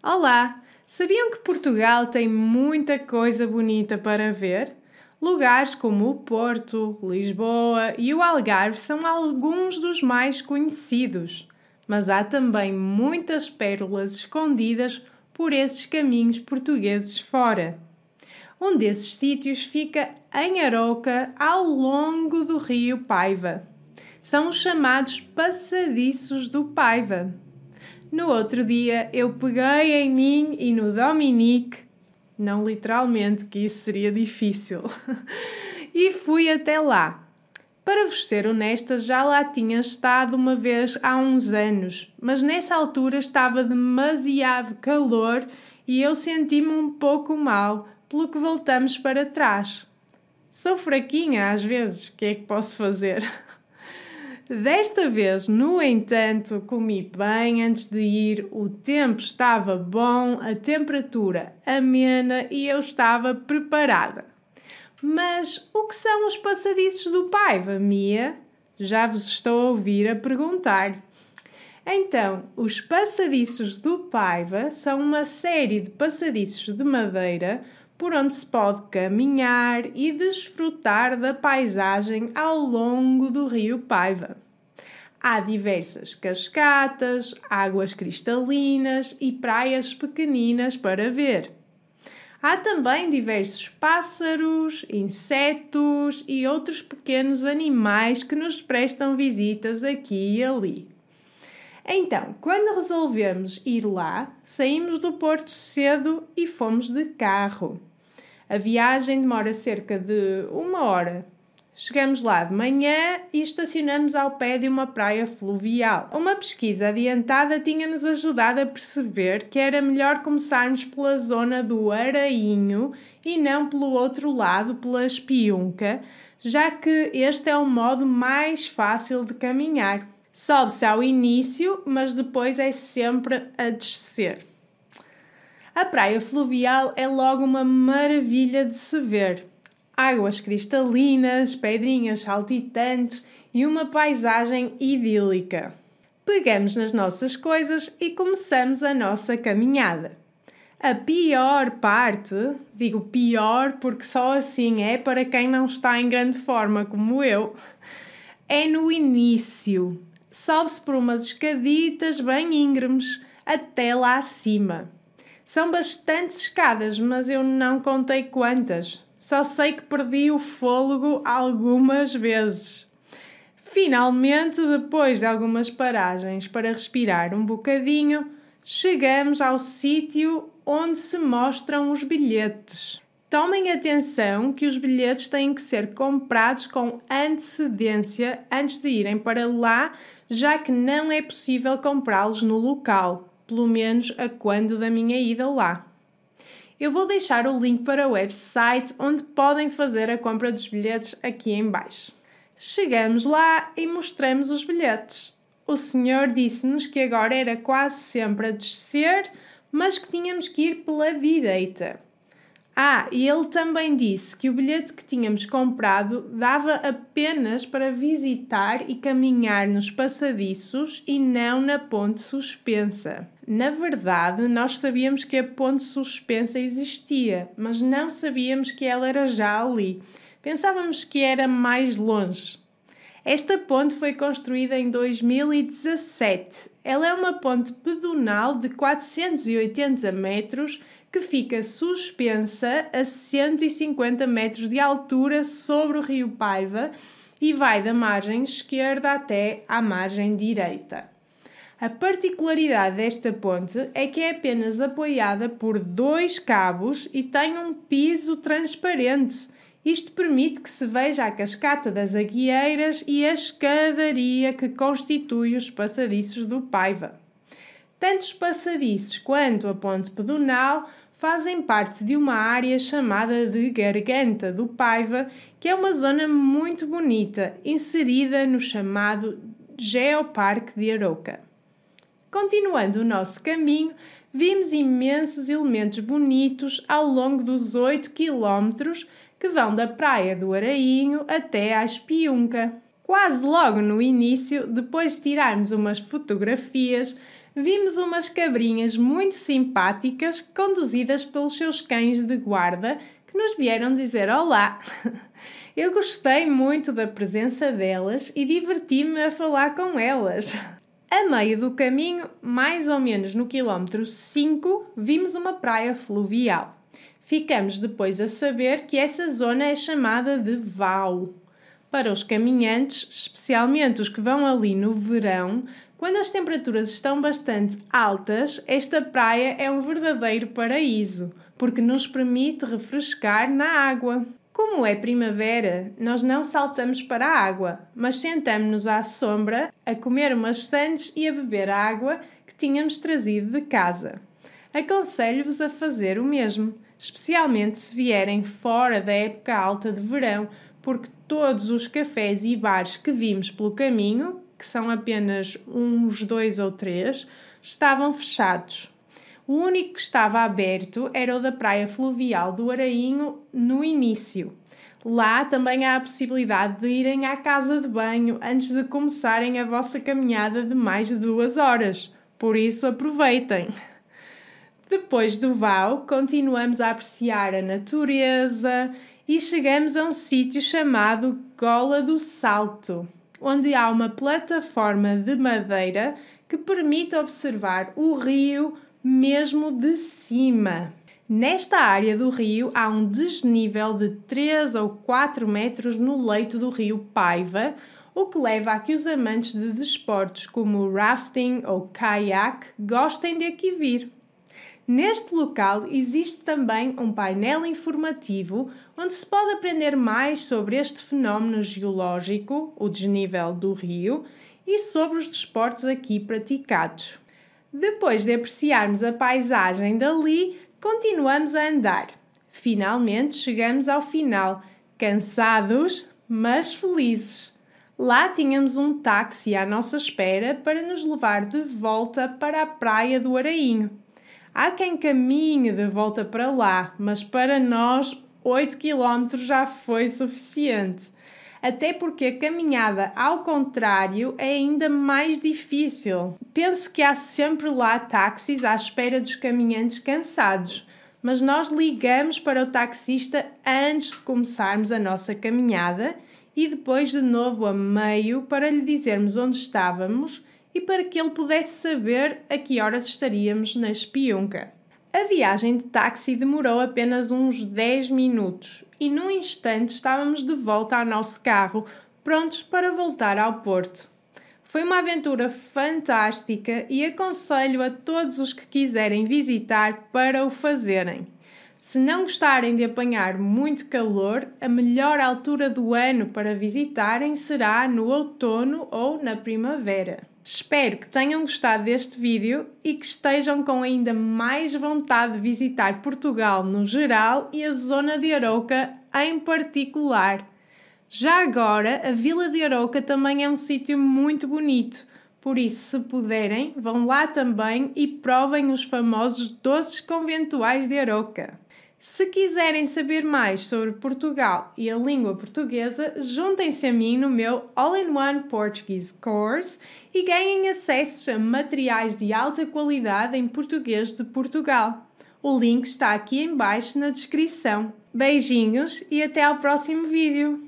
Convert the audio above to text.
Olá! Sabiam que Portugal tem muita coisa bonita para ver? Lugares como o Porto, Lisboa e o Algarve são alguns dos mais conhecidos, mas há também muitas pérolas escondidas por esses caminhos portugueses fora. Um desses sítios fica em Aroca, ao longo do rio Paiva. São os chamados Passadiços do Paiva. No outro dia eu peguei em mim e no Dominique, não literalmente, que isso seria difícil, e fui até lá. Para vos ser honesta, já lá tinha estado uma vez há uns anos, mas nessa altura estava demasiado calor e eu senti-me um pouco mal, pelo que voltamos para trás. Sou fraquinha às vezes, o que é que posso fazer? Desta vez, no entanto, comi bem antes de ir, o tempo estava bom, a temperatura amena e eu estava preparada. Mas o que são os passadiços do Paiva, Mia? Já vos estou a ouvir a perguntar. Então, os passadiços do Paiva são uma série de passadiços de madeira por onde se pode caminhar e desfrutar da paisagem ao longo do rio Paiva. Há diversas cascatas, águas cristalinas e praias pequeninas para ver. Há também diversos pássaros, insetos e outros pequenos animais que nos prestam visitas aqui e ali. Então, quando resolvemos ir lá, saímos do Porto cedo e fomos de carro. A viagem demora cerca de uma hora. Chegamos lá de manhã e estacionamos ao pé de uma praia fluvial. Uma pesquisa adiantada tinha-nos ajudado a perceber que era melhor começarmos pela zona do Arainho e não pelo outro lado, pela Espiunca, já que este é o modo mais fácil de caminhar. Sobe-se ao início, mas depois é sempre a descer. A praia fluvial é logo uma maravilha de se ver. Águas cristalinas, pedrinhas saltitantes e uma paisagem idílica. Pegamos nas nossas coisas e começamos a nossa caminhada. A pior parte, digo pior porque só assim é para quem não está em grande forma como eu, é no início. Sobe-se por umas escaditas bem íngremes até lá acima. São bastantes escadas, mas eu não contei quantas. Só sei que perdi o fôlego algumas vezes. Finalmente, depois de algumas paragens para respirar um bocadinho, chegamos ao sítio onde se mostram os bilhetes. Tomem atenção que os bilhetes têm que ser comprados com antecedência antes de irem para lá, já que não é possível comprá-los no local pelo menos a quando da minha ida lá. Eu vou deixar o link para o website onde podem fazer a compra dos bilhetes aqui em baixo. Chegamos lá e mostramos os bilhetes. O senhor disse-nos que agora era quase sempre a descer, mas que tínhamos que ir pela direita. Ah, e ele também disse que o bilhete que tínhamos comprado dava apenas para visitar e caminhar nos passadiços e não na ponte suspensa. Na verdade, nós sabíamos que a ponte suspensa existia, mas não sabíamos que ela era já ali. Pensávamos que era mais longe. Esta ponte foi construída em 2017. Ela é uma ponte pedonal de 480 metros que fica suspensa a 150 metros de altura sobre o rio Paiva e vai da margem esquerda até à margem direita. A particularidade desta ponte é que é apenas apoiada por dois cabos e tem um piso transparente. Isto permite que se veja a cascata das Aguieiras e a escadaria que constitui os passadiços do Paiva. Tanto os passadiços quanto a ponte pedonal fazem parte de uma área chamada de Garganta do Paiva, que é uma zona muito bonita, inserida no chamado Geoparque de Aroca. Continuando o nosso caminho, vimos imensos elementos bonitos ao longo dos 8 quilómetros que vão da Praia do Arainho até à Espiunca. Quase logo no início, depois de tirarmos umas fotografias, vimos umas cabrinhas muito simpáticas conduzidas pelos seus cães de guarda que nos vieram dizer olá. Eu gostei muito da presença delas e diverti-me a falar com elas. A meio do caminho, mais ou menos no quilómetro 5, vimos uma praia fluvial. Ficamos depois a saber que essa zona é chamada de Val. Para os caminhantes, especialmente os que vão ali no verão, quando as temperaturas estão bastante altas, esta praia é um verdadeiro paraíso, porque nos permite refrescar na água. Como é primavera, nós não saltamos para a água, mas sentamos-nos à sombra a comer umas sandes e a beber a água que tínhamos trazido de casa. Aconselho-vos a fazer o mesmo, especialmente se vierem fora da época alta de verão, porque todos os cafés e bares que vimos pelo caminho que são apenas uns dois ou três, estavam fechados. O único que estava aberto era o da Praia Fluvial do Arainho no início. Lá também há a possibilidade de irem à casa de banho antes de começarem a vossa caminhada de mais de duas horas. Por isso, aproveitem! Depois do Val, continuamos a apreciar a natureza e chegamos a um sítio chamado Gola do Salto onde há uma plataforma de madeira que permite observar o rio mesmo de cima. Nesta área do rio há um desnível de 3 ou 4 metros no leito do rio Paiva, o que leva a que os amantes de desportos como rafting ou kayak gostem de aqui vir. Neste local existe também um painel informativo onde se pode aprender mais sobre este fenómeno geológico, o desnível do rio, e sobre os desportos aqui praticados. Depois de apreciarmos a paisagem dali, continuamos a andar. Finalmente chegamos ao final, cansados, mas felizes. Lá tínhamos um táxi à nossa espera para nos levar de volta para a praia do Arainho. Há quem caminhe de volta para lá, mas para nós 8 km já foi suficiente. Até porque a caminhada ao contrário é ainda mais difícil. Penso que há sempre lá táxis à espera dos caminhantes cansados, mas nós ligamos para o taxista antes de começarmos a nossa caminhada e depois de novo a meio para lhe dizermos onde estávamos e para que ele pudesse saber a que horas estaríamos na Espiunca. A viagem de táxi demorou apenas uns 10 minutos e num instante estávamos de volta ao nosso carro, prontos para voltar ao Porto. Foi uma aventura fantástica e aconselho a todos os que quiserem visitar para o fazerem. Se não gostarem de apanhar muito calor, a melhor altura do ano para visitarem será no outono ou na primavera. Espero que tenham gostado deste vídeo e que estejam com ainda mais vontade de visitar Portugal no geral e a zona de Arouca em particular. Já agora, a Vila de Arouca também é um sítio muito bonito, por isso, se puderem, vão lá também e provem os famosos doces conventuais de Arouca. Se quiserem saber mais sobre Portugal e a língua portuguesa, juntem-se a mim no meu All-in-One Portuguese Course e ganhem acesso a materiais de alta qualidade em português de Portugal. O link está aqui embaixo na descrição. Beijinhos e até ao próximo vídeo!